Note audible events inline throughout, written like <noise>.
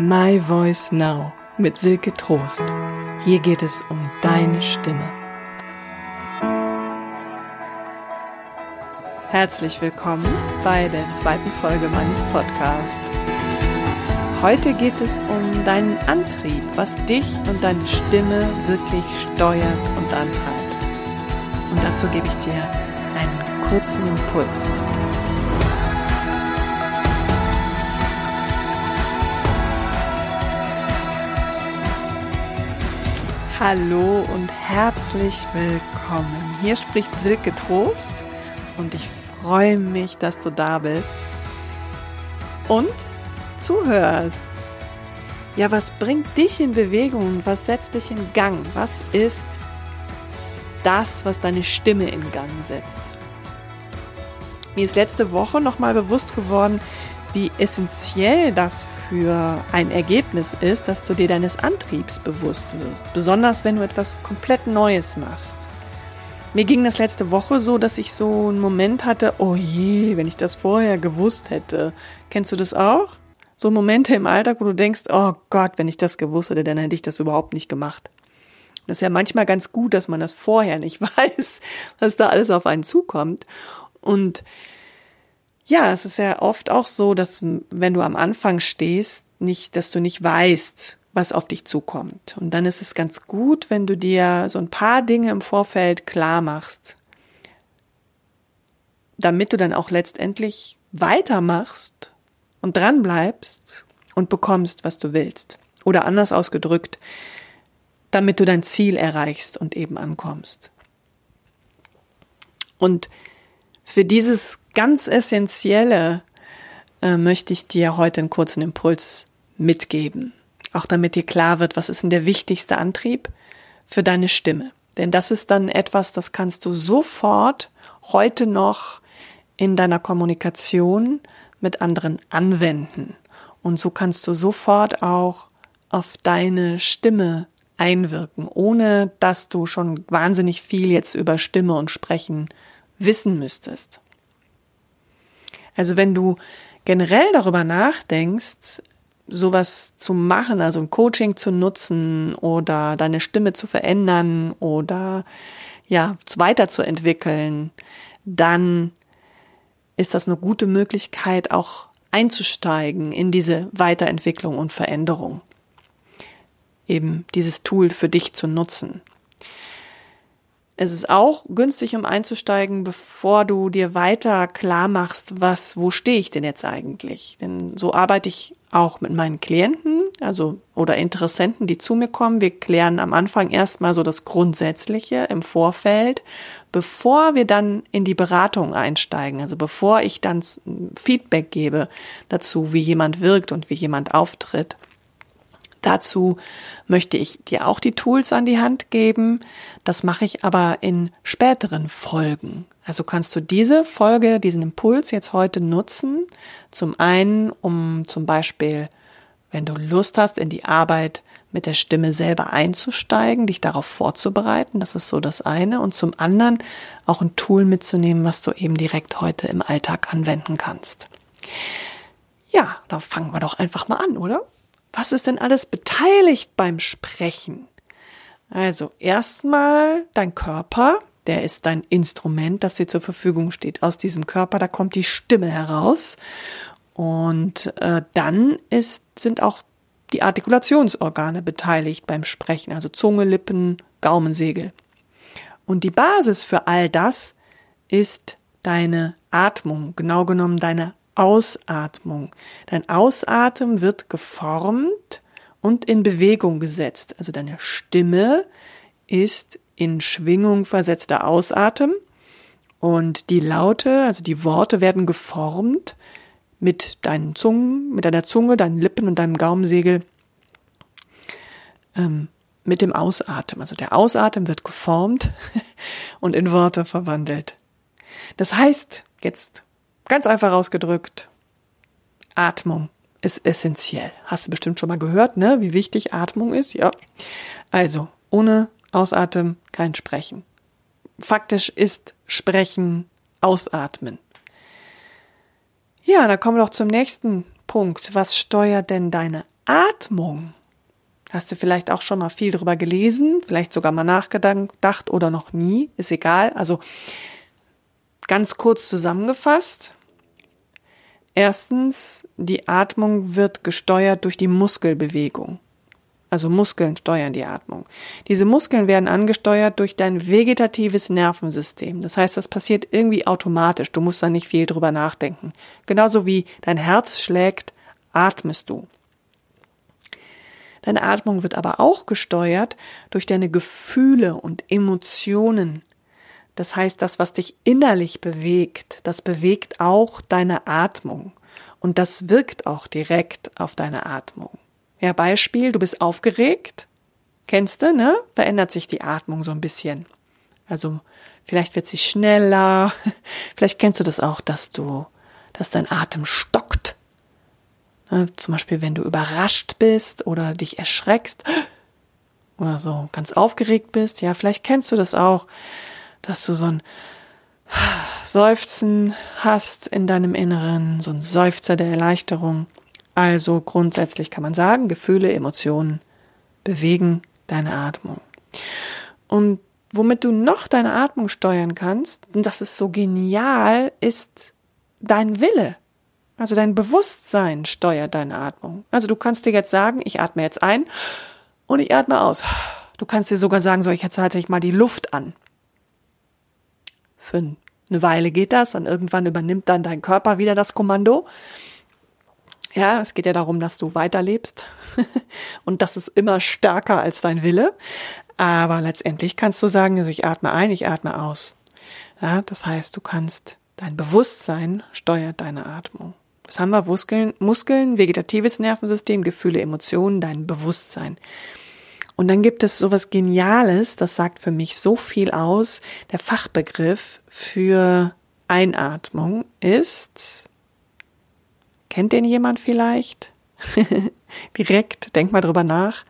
My Voice Now mit Silke Trost. Hier geht es um deine Stimme. Herzlich willkommen bei der zweiten Folge meines Podcasts. Heute geht es um deinen Antrieb, was dich und deine Stimme wirklich steuert und antreibt. Und dazu gebe ich dir einen kurzen Impuls mit. Hallo und herzlich willkommen. Hier spricht Silke Trost und ich freue mich, dass du da bist und zuhörst. Ja, was bringt dich in Bewegung? Was setzt dich in Gang? Was ist das, was deine Stimme in Gang setzt? Mir ist letzte Woche nochmal bewusst geworden, wie essentiell das für ein Ergebnis ist, dass du dir deines Antriebs bewusst wirst, besonders wenn du etwas komplett Neues machst. Mir ging das letzte Woche so, dass ich so einen Moment hatte, oh je, wenn ich das vorher gewusst hätte. Kennst du das auch? So Momente im Alltag, wo du denkst, oh Gott, wenn ich das gewusst hätte, dann hätte ich das überhaupt nicht gemacht. Das ist ja manchmal ganz gut, dass man das vorher nicht <laughs> weiß, was da alles auf einen zukommt. Und ja, es ist ja oft auch so, dass wenn du am Anfang stehst, nicht, dass du nicht weißt, was auf dich zukommt. Und dann ist es ganz gut, wenn du dir so ein paar Dinge im Vorfeld klar machst, damit du dann auch letztendlich weitermachst und dran bleibst und bekommst, was du willst. Oder anders ausgedrückt, damit du dein Ziel erreichst und eben ankommst. Und für dieses ganz Essentielle äh, möchte ich dir heute einen kurzen Impuls mitgeben. Auch damit dir klar wird, was ist denn der wichtigste Antrieb für deine Stimme. Denn das ist dann etwas, das kannst du sofort heute noch in deiner Kommunikation mit anderen anwenden. Und so kannst du sofort auch auf deine Stimme einwirken, ohne dass du schon wahnsinnig viel jetzt über Stimme und Sprechen wissen müsstest. Also wenn du generell darüber nachdenkst, sowas zu machen, also ein Coaching zu nutzen oder deine Stimme zu verändern oder ja, weiterzuentwickeln, dann ist das eine gute Möglichkeit, auch einzusteigen in diese Weiterentwicklung und Veränderung. Eben dieses Tool für dich zu nutzen. Es ist auch günstig, um einzusteigen, bevor du dir weiter klar machst, was, wo stehe ich denn jetzt eigentlich? Denn so arbeite ich auch mit meinen Klienten, also oder Interessenten, die zu mir kommen. Wir klären am Anfang erstmal so das Grundsätzliche im Vorfeld, bevor wir dann in die Beratung einsteigen. Also bevor ich dann Feedback gebe dazu, wie jemand wirkt und wie jemand auftritt. Dazu möchte ich dir auch die Tools an die Hand geben. Das mache ich aber in späteren Folgen. Also kannst du diese Folge, diesen Impuls jetzt heute nutzen. Zum einen, um zum Beispiel, wenn du Lust hast, in die Arbeit mit der Stimme selber einzusteigen, dich darauf vorzubereiten. Das ist so das eine. Und zum anderen auch ein Tool mitzunehmen, was du eben direkt heute im Alltag anwenden kannst. Ja, da fangen wir doch einfach mal an, oder? Was ist denn alles beteiligt beim Sprechen? Also erstmal dein Körper, der ist dein Instrument, das dir zur Verfügung steht. Aus diesem Körper, da kommt die Stimme heraus. Und äh, dann ist, sind auch die Artikulationsorgane beteiligt beim Sprechen, also Zunge, Lippen, Gaumensegel. Und die Basis für all das ist deine Atmung, genau genommen deine Ausatmung. Dein Ausatmen wird geformt und in Bewegung gesetzt. Also deine Stimme ist in Schwingung versetzter Ausatmen und die Laute, also die Worte werden geformt mit deinen Zungen, mit deiner Zunge, deinen Lippen und deinem Gaumensegel ähm, mit dem Ausatmen. Also der Ausatmen wird geformt <laughs> und in Worte verwandelt. Das heißt, jetzt Ganz einfach ausgedrückt, Atmung ist essentiell. Hast du bestimmt schon mal gehört, ne? Wie wichtig Atmung ist? Ja. Also, ohne Ausatmen kein Sprechen. Faktisch ist Sprechen Ausatmen. Ja, da kommen wir doch zum nächsten Punkt. Was steuert denn deine Atmung. Hast du vielleicht auch schon mal viel drüber gelesen, vielleicht sogar mal nachgedacht oder noch nie, ist egal. Also ganz kurz zusammengefasst. Erstens, die Atmung wird gesteuert durch die Muskelbewegung. Also Muskeln steuern die Atmung. Diese Muskeln werden angesteuert durch dein vegetatives Nervensystem. Das heißt, das passiert irgendwie automatisch. Du musst da nicht viel drüber nachdenken. Genauso wie dein Herz schlägt, atmest du. Deine Atmung wird aber auch gesteuert durch deine Gefühle und Emotionen. Das heißt, das, was dich innerlich bewegt, das bewegt auch deine Atmung. Und das wirkt auch direkt auf deine Atmung. Ja, Beispiel, du bist aufgeregt. Kennst du, ne? Verändert sich die Atmung so ein bisschen. Also, vielleicht wird sie schneller. <laughs> Vielleicht kennst du das auch, dass du, dass dein Atem stockt. Ne? Zum Beispiel, wenn du überrascht bist oder dich erschreckst <gasps> oder so ganz aufgeregt bist. Ja, vielleicht kennst du das auch, dass du so ein Seufzen hast in deinem Inneren, so ein Seufzer der Erleichterung. Also grundsätzlich kann man sagen, Gefühle, Emotionen bewegen deine Atmung. Und womit du noch deine Atmung steuern kannst, und das ist so genial, ist dein Wille. Also dein Bewusstsein steuert deine Atmung. Also du kannst dir jetzt sagen, ich atme jetzt ein und ich atme aus. Du kannst dir sogar sagen, so, jetzt halte ich mal die Luft an. Für eine Weile geht das, dann irgendwann übernimmt dann dein Körper wieder das Kommando. Ja, es geht ja darum, dass du weiterlebst. <laughs> und das ist immer stärker als dein Wille. Aber letztendlich kannst du sagen, also ich atme ein, ich atme aus. Ja, das heißt, du kannst, dein Bewusstsein steuert deine Atmung. Was haben wir? Muskeln, Muskeln, vegetatives Nervensystem, Gefühle, Emotionen, dein Bewusstsein. Und dann gibt es sowas Geniales, das sagt für mich so viel aus. Der Fachbegriff für Einatmung ist Kennt den jemand vielleicht? <laughs> Direkt, denk mal drüber nach.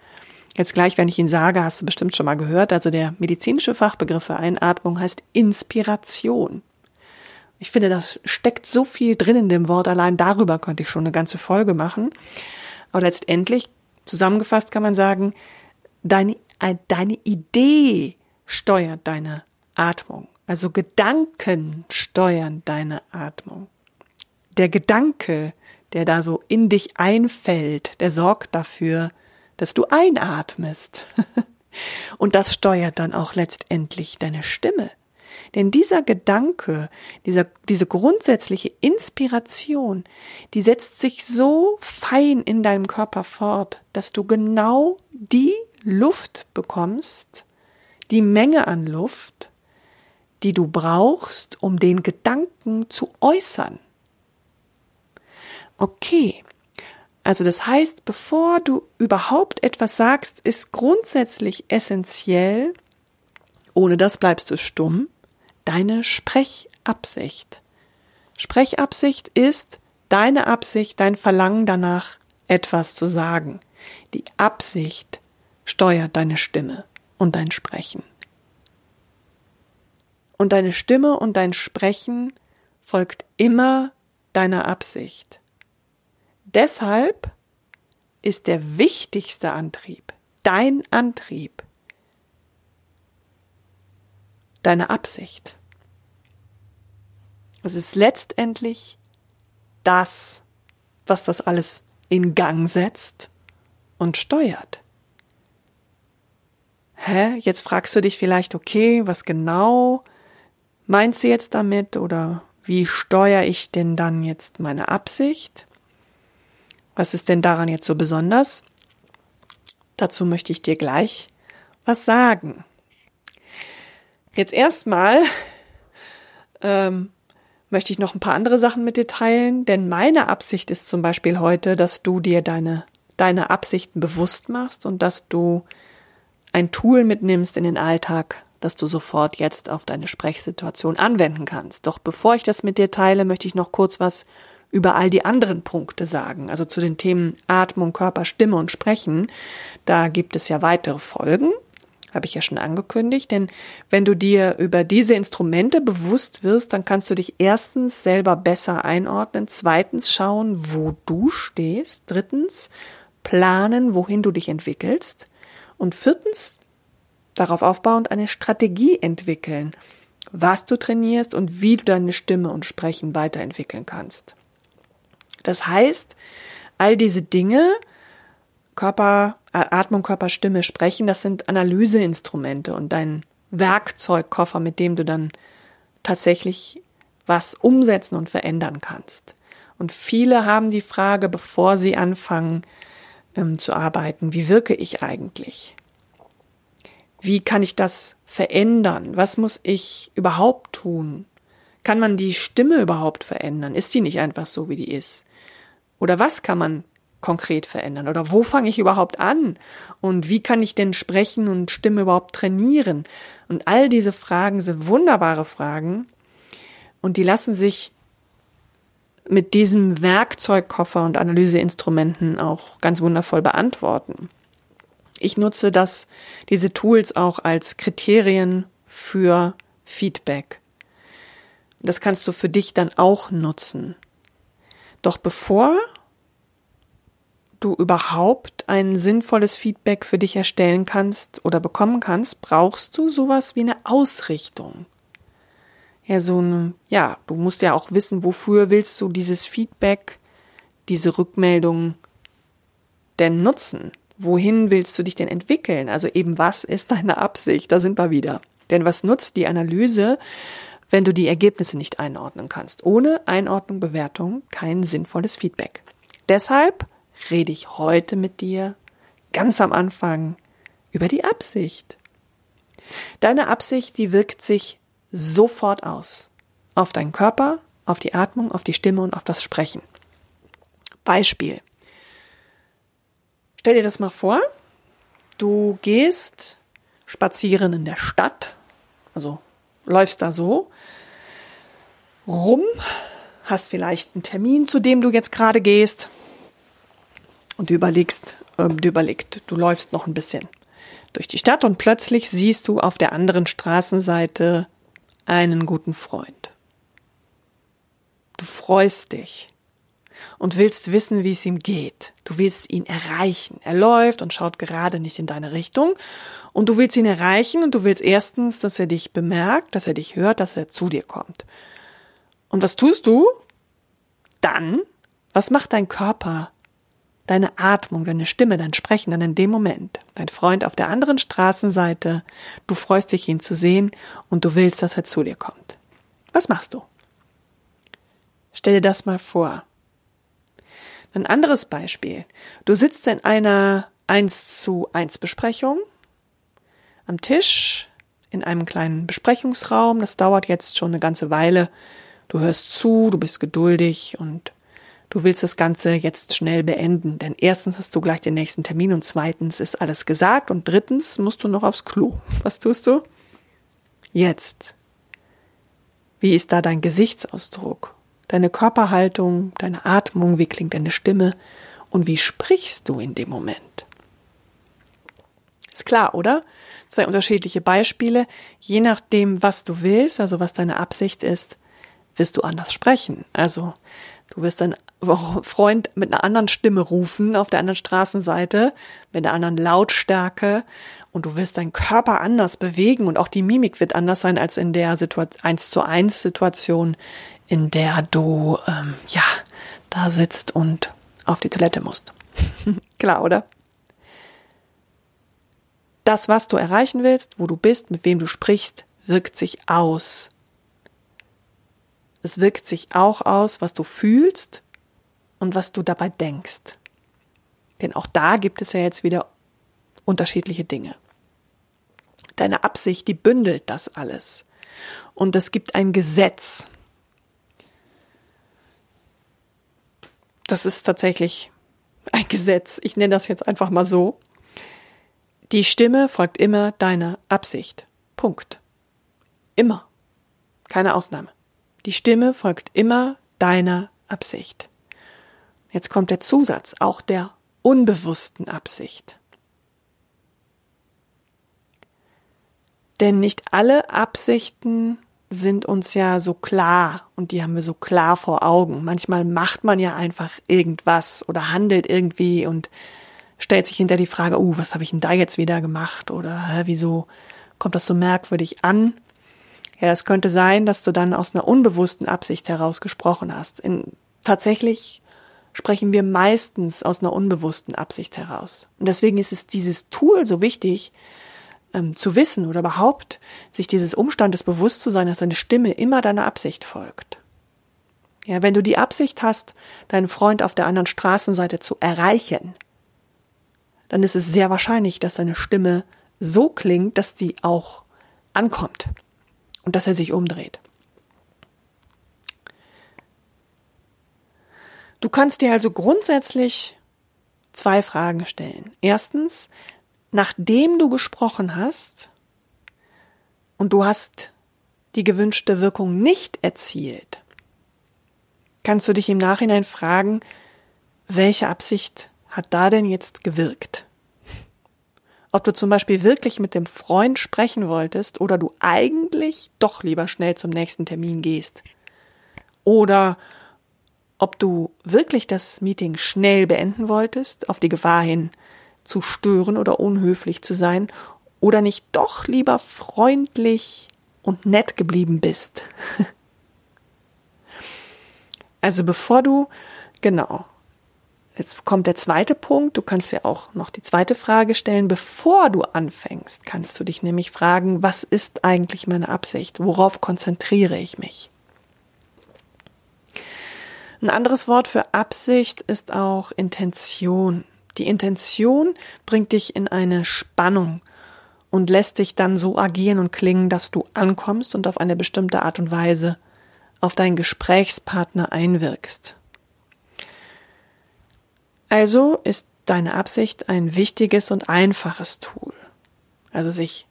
Jetzt gleich, wenn ich ihn sage, hast du bestimmt schon mal gehört. Also der medizinische Fachbegriff für Einatmung heißt Inspiration. Ich finde, das steckt so viel drin in dem Wort. Allein darüber könnte ich schon eine ganze Folge machen. Aber letztendlich, zusammengefasst kann man sagen, deine, äh, deine Idee steuert deine Atmung. Also Gedanken steuern deine Atmung. Der Gedanke der da so in dich einfällt, der sorgt dafür, dass du einatmest. <laughs> Und das steuert dann auch letztendlich deine Stimme. Denn dieser Gedanke, dieser, diese grundsätzliche Inspiration, die setzt sich so fein in deinem Körper fort, dass du genau die Luft bekommst, die Menge an Luft, die du brauchst, um den Gedanken zu äußern. Okay. Also das heißt, bevor du überhaupt etwas sagst, ist grundsätzlich essentiell, ohne das bleibst du stumm, deine Sprechabsicht. Sprechabsicht ist deine Absicht, dein Verlangen danach, etwas zu sagen. Die Absicht steuert deine Stimme und dein Sprechen. Und deine Stimme und dein Sprechen folgt immer deiner Absicht. Deshalb ist der wichtigste Antrieb, dein Antrieb, deine Absicht. Es ist letztendlich das, was das alles in Gang setzt und steuert. Hä? Jetzt fragst du dich vielleicht, okay, was genau meinst du jetzt damit oder wie steuere ich denn dann jetzt meine Absicht? Was ist denn daran jetzt so besonders? Dazu möchte ich dir gleich was sagen. Jetzt erstmal ähm, möchte ich noch ein paar andere Sachen mit dir teilen, denn meine Absicht ist zum Beispiel heute, dass du dir deine, deine Absichten bewusst machst und dass du ein Tool mitnimmst in den Alltag, das du sofort jetzt auf deine Sprechsituation anwenden kannst. Doch bevor ich das mit dir teile, möchte ich noch kurz was über all die anderen Punkte sagen, also zu den Themen Atmung, Körper, Stimme und Sprechen. Da gibt es ja weitere Folgen, habe ich ja schon angekündigt, denn wenn du dir über diese Instrumente bewusst wirst, dann kannst du dich erstens selber besser einordnen, zweitens schauen, wo du stehst, drittens planen, wohin du dich entwickelst. Und viertens, darauf aufbauend eine Strategie entwickeln, was du trainierst und wie du deine Stimme und Sprechen weiterentwickeln kannst. Das heißt, all diese Dinge, Körper, Atmung, Körper, Stimme, Sprechen, das sind Analyseinstrumente und dein Werkzeugkoffer, mit dem du dann tatsächlich was umsetzen und verändern kannst. Und viele haben die Frage, bevor sie anfangen ähm, zu arbeiten, wie wirke ich eigentlich? Wie kann ich das verändern? Was muss ich überhaupt tun? Kann man die Stimme überhaupt verändern? Ist die nicht einfach so, wie die ist? Oder was kann man konkret verändern? Oder wo fange ich überhaupt an? Und wie kann ich denn sprechen und Stimme überhaupt trainieren? Und all diese Fragen sind wunderbare Fragen und die lassen sich mit diesem Werkzeugkoffer und Analyseinstrumenten auch ganz wundervoll beantworten. Ich nutze das, diese Tools auch als Kriterien für Feedback. Das kannst du für dich dann auch nutzen. Doch bevor du überhaupt ein sinnvolles Feedback für dich erstellen kannst oder bekommen kannst, brauchst du sowas wie eine Ausrichtung. Ja, so eine, ja, du musst ja auch wissen, wofür willst du dieses Feedback, diese Rückmeldung denn nutzen? Wohin willst du dich denn entwickeln? Also eben, was ist deine Absicht? Da sind wir wieder. Denn was nutzt die Analyse, wenn du die Ergebnisse nicht einordnen kannst? Ohne Einordnung, Bewertung kein sinnvolles Feedback. Deshalb rede ich heute mit dir ganz am Anfang über die Absicht. Deine Absicht, die wirkt sich sofort aus. Auf deinen Körper, auf die Atmung, auf die Stimme und auf das Sprechen. Beispiel. Stell dir das mal vor. Du gehst spazieren in der Stadt, also läufst da so rum, hast vielleicht einen Termin, zu dem du jetzt gerade gehst, und du überlegst, äh, du überlegst, du läufst noch ein bisschen durch die Stadt und plötzlich siehst du auf der anderen Straßenseite einen guten Freund. Du freust dich und willst wissen, wie es ihm geht. Du willst ihn erreichen. Er läuft und schaut gerade nicht in deine Richtung und du willst ihn erreichen und du willst erstens, dass er dich bemerkt, dass er dich hört, dass er zu dir kommt. Und was tust du? Dann, was macht dein Körper? Deine Atmung, deine Stimme, dein Sprechen dann in dem Moment. Dein Freund auf der anderen Straßenseite, du freust dich, ihn zu sehen und du willst, dass er zu dir kommt. Was machst du? Stell dir das mal vor. Ein anderes Beispiel. Du sitzt in einer 1 zu 1 Besprechung am Tisch in einem kleinen Besprechungsraum. Das dauert jetzt schon eine ganze Weile. Du hörst zu, du bist geduldig und du willst das Ganze jetzt schnell beenden, denn erstens hast du gleich den nächsten Termin und zweitens ist alles gesagt und drittens musst du noch aufs Klo. Was tust du? Jetzt. Wie ist da dein Gesichtsausdruck, deine Körperhaltung, deine Atmung, wie klingt deine Stimme und wie sprichst du in dem Moment? Ist klar, oder? Zwei unterschiedliche Beispiele. Je nachdem, was du willst, also was deine Absicht ist, wirst du anders sprechen. Also du wirst dann Freund mit einer anderen Stimme rufen auf der anderen Straßenseite, mit einer anderen Lautstärke und du wirst deinen Körper anders bewegen und auch die Mimik wird anders sein als in der Situation, 1 zu 1 Situation, in der du, ähm, ja, da sitzt und auf die Toilette musst. <laughs> Klar, oder? Das, was du erreichen willst, wo du bist, mit wem du sprichst, wirkt sich aus. Es wirkt sich auch aus, was du fühlst und was du dabei denkst. Denn auch da gibt es ja jetzt wieder unterschiedliche Dinge. Deine Absicht, die bündelt das alles. Und es gibt ein Gesetz. Das ist tatsächlich ein Gesetz. Ich nenne das jetzt einfach mal so. Die Stimme folgt immer deiner Absicht. Punkt. Immer. Keine Ausnahme. Die Stimme folgt immer deiner Absicht. Jetzt kommt der Zusatz, auch der unbewussten Absicht. Denn nicht alle Absichten sind uns ja so klar und die haben wir so klar vor Augen. Manchmal macht man ja einfach irgendwas oder handelt irgendwie und stellt sich hinter die Frage, uh, was habe ich denn da jetzt wieder gemacht? Oder hä, wieso kommt das so merkwürdig an? Ja, es könnte sein, dass du dann aus einer unbewussten Absicht heraus gesprochen hast. In, tatsächlich sprechen wir meistens aus einer unbewussten Absicht heraus. Und deswegen ist es dieses Tool so wichtig, ähm, zu wissen oder überhaupt sich dieses Umstandes bewusst zu sein, dass deine Stimme immer deiner Absicht folgt. Ja, wenn du die Absicht hast, deinen Freund auf der anderen Straßenseite zu erreichen, dann ist es sehr wahrscheinlich, dass seine Stimme so klingt, dass die auch ankommt und dass er sich umdreht. Du kannst dir also grundsätzlich zwei Fragen stellen. Erstens, nachdem du gesprochen hast und du hast die gewünschte Wirkung nicht erzielt, kannst du dich im Nachhinein fragen, welche Absicht hat da denn jetzt gewirkt? Ob du zum Beispiel wirklich mit dem Freund sprechen wolltest oder du eigentlich doch lieber schnell zum nächsten Termin gehst. Oder ob du wirklich das Meeting schnell beenden wolltest, auf die Gefahr hin, zu stören oder unhöflich zu sein, oder nicht doch lieber freundlich und nett geblieben bist. <laughs> also bevor du, genau, Jetzt kommt der zweite Punkt. Du kannst ja auch noch die zweite Frage stellen. Bevor du anfängst, kannst du dich nämlich fragen, was ist eigentlich meine Absicht? Worauf konzentriere ich mich? Ein anderes Wort für Absicht ist auch Intention. Die Intention bringt dich in eine Spannung und lässt dich dann so agieren und klingen, dass du ankommst und auf eine bestimmte Art und Weise auf deinen Gesprächspartner einwirkst. Also ist deine Absicht ein wichtiges und einfaches Tool. Also sich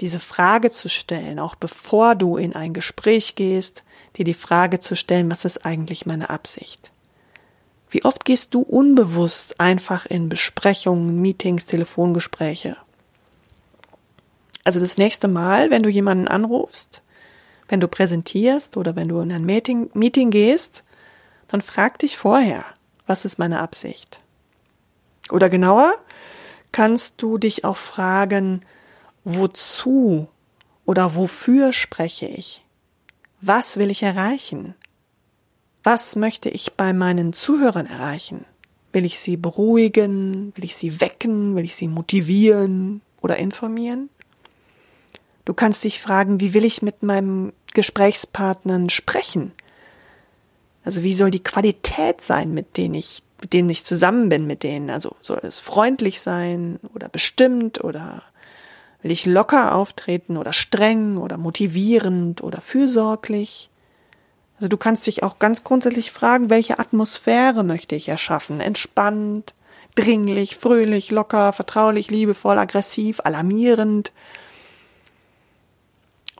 diese Frage zu stellen, auch bevor du in ein Gespräch gehst, dir die Frage zu stellen, was ist eigentlich meine Absicht? Wie oft gehst du unbewusst einfach in Besprechungen, Meetings, Telefongespräche? Also das nächste Mal, wenn du jemanden anrufst, wenn du präsentierst oder wenn du in ein Meeting, Meeting gehst, dann frag dich vorher, was ist meine Absicht? Oder genauer, kannst du dich auch fragen, wozu oder wofür spreche ich? Was will ich erreichen? Was möchte ich bei meinen Zuhörern erreichen? Will ich sie beruhigen? Will ich sie wecken? Will ich sie motivieren oder informieren? Du kannst dich fragen, wie will ich mit meinem Gesprächspartnern sprechen? Also wie soll die Qualität sein, mit denen ich, mit denen ich zusammen bin, mit denen? Also soll es freundlich sein oder bestimmt oder will ich locker auftreten oder streng oder motivierend oder fürsorglich? Also du kannst dich auch ganz grundsätzlich fragen, welche Atmosphäre möchte ich erschaffen? Entspannt, dringlich, fröhlich, locker, vertraulich, liebevoll, aggressiv, alarmierend.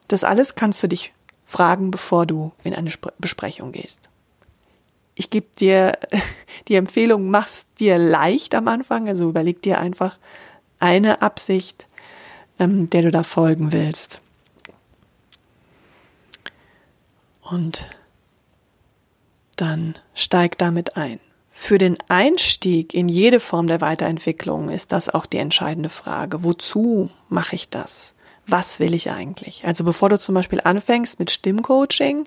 Das alles kannst du dich fragen, bevor du in eine Besprechung gehst ich gebe dir <laughs> die Empfehlung, mach's dir leicht am Anfang. Also überleg dir einfach eine Absicht, ähm, der du da folgen willst. Und dann steig damit ein. Für den Einstieg in jede Form der Weiterentwicklung ist das auch die entscheidende Frage. Wozu mache ich das? Was will ich eigentlich? Also bevor du zum Beispiel anfängst mit Stimmcoaching,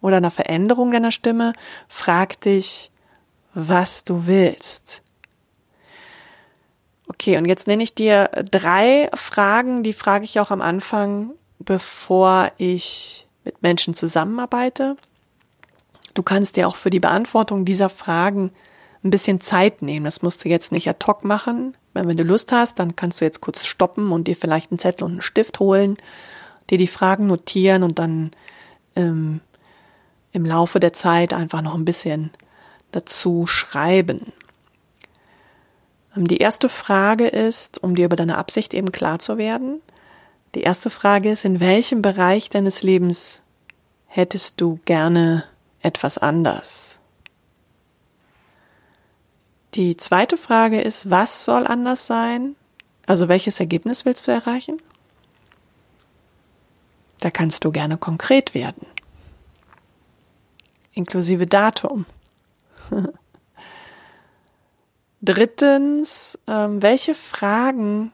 oder einer Veränderung deiner Stimme, frag dich, was du willst. Okay, und jetzt nenne ich dir drei Fragen, die frage ich auch am Anfang, bevor ich mit Menschen zusammenarbeite. Du kannst dir auch für die Beantwortung dieser Fragen ein bisschen Zeit nehmen. Das musst du jetzt nicht ad hoc machen. Wenn du Lust hast, dann kannst du jetzt kurz stoppen und dir vielleicht einen Zettel und einen Stift holen, dir die Fragen notieren und dann ähm, im Laufe der Zeit einfach noch ein bisschen dazu schreiben. Ähm, die erste Frage ist, um dir über deine Absicht eben klar zu werden, die erste Frage ist, in welchem Bereich deines Lebens hättest du gerne etwas anders? Die zweite Frage ist, was soll anders sein? Also welches Ergebnis willst du erreichen? Da kannst du gerne konkret werden inklusive Datum. <laughs> Drittens, ähm, welche Fragen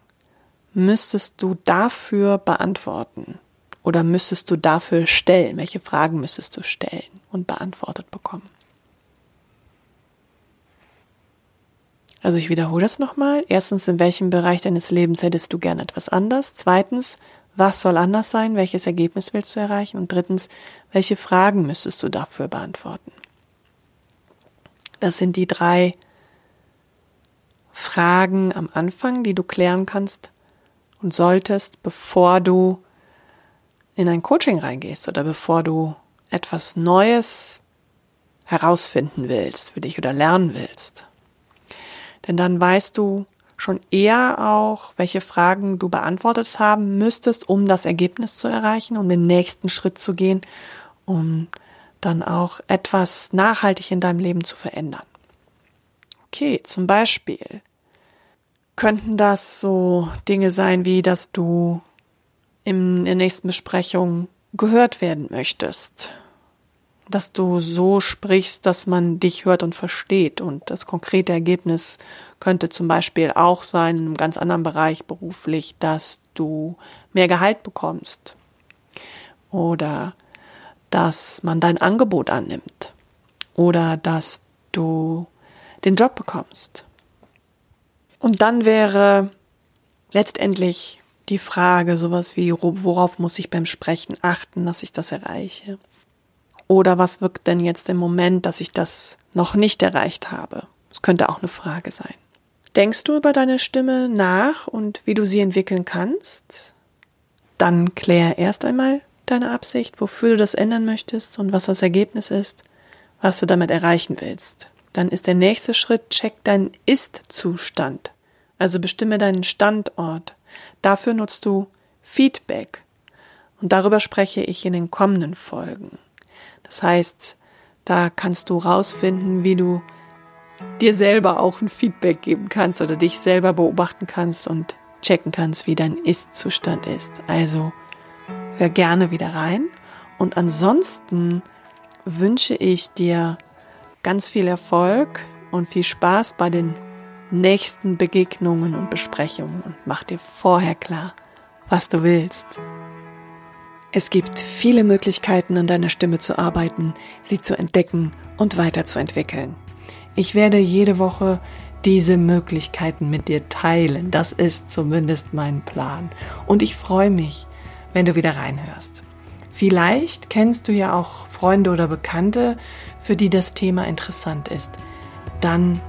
müsstest du dafür beantworten? Oder müsstest du dafür stellen? Welche Fragen müsstest du stellen und beantwortet bekommen? Also ich wiederhole das nochmal. Erstens, in welchem Bereich deines Lebens hättest du gern etwas anders? Zweitens, was soll anders sein? Welches Ergebnis willst du erreichen? Und drittens, welche Fragen müsstest du dafür beantworten? Das sind die drei Fragen am Anfang, die du klären kannst und solltest, bevor du in ein Coaching reingehst oder bevor du etwas Neues herausfinden willst für dich oder lernen willst. Denn dann weißt du schon eher auch, welche Fragen du beantwortet haben müsstest, um das Ergebnis zu erreichen, um den nächsten Schritt zu gehen, um dann auch etwas nachhaltig in deinem Leben zu verändern. Okay, zum Beispiel könnten das so Dinge sein, wie dass du in der nächsten Besprechung gehört werden möchtest. Dass du so sprichst, dass man dich hört und versteht. Und das konkrete Ergebnis könnte zum Beispiel auch sein, in einem ganz anderen Bereich beruflich, dass du mehr Gehalt bekommst. Oder dass man dein Angebot annimmt. Oder dass du den Job bekommst. Und dann wäre letztendlich die Frage, sowas wie, worauf muss ich beim Sprechen achten, dass ich das erreiche? Oder was wirkt denn jetzt im Moment, dass ich das noch nicht erreicht habe? Das könnte auch eine Frage sein. Denkst du über deine Stimme nach und wie du sie entwickeln kannst? Dann klär erst einmal deine Absicht, wofür du das ändern möchtest und was das Ergebnis ist, was du damit erreichen willst. Dann ist der nächste Schritt, check deinen Ist-Zustand. Also bestimme deinen Standort. Dafür nutzt du Feedback. Und darüber spreche ich in den kommenden Folgen. Das heißt, da kannst du rausfinden, wie du dir selber auch ein Feedback geben kannst oder dich selber beobachten kannst und checken kannst, wie dein Ist-Zustand ist. Also hör gerne wieder rein. Und ansonsten wünsche ich dir ganz viel Erfolg und viel Spaß bei den nächsten Begegnungen und Besprechungen und mach dir vorher klar, was du willst. Es gibt viele Möglichkeiten, an deiner Stimme zu arbeiten, sie zu entdecken und weiterzuentwickeln. Ich werde jede Woche diese Möglichkeiten mit dir teilen. Das ist zumindest mein Plan. Und ich freue mich, wenn du wieder reinhörst. Vielleicht kennst du ja auch Freunde oder Bekannte, für die das Thema interessant ist. Dann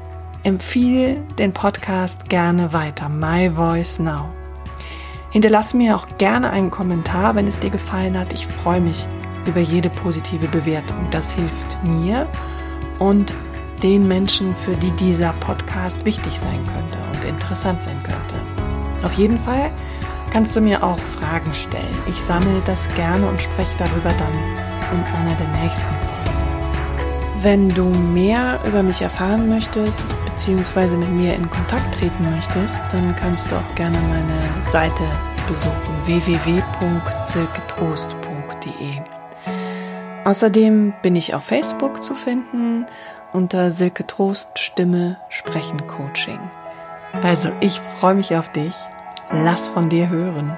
empfiehl den Podcast gerne weiter. My Voice Now. Hinterlass mir auch gerne einen Kommentar, wenn es dir gefallen hat. Ich freue mich über jede positive Bewertung. Das hilft mir und den Menschen, für die dieser Podcast wichtig sein könnte und interessant sein könnte. Auf jeden Fall kannst du mir auch Fragen stellen. Ich sammle das gerne und spreche darüber dann in einer der nächsten Folgen. Wenn du mehr über mich erfahren möchtest, beziehungsweise mit mir in Kontakt treten möchtest, dann kannst du auch gerne meine Seite besuchen www.silketrost.de. Außerdem bin ich auf Facebook zu finden unter Silke Trost Stimme Sprechen Coaching. Also ich freue mich auf dich. Lass von dir hören.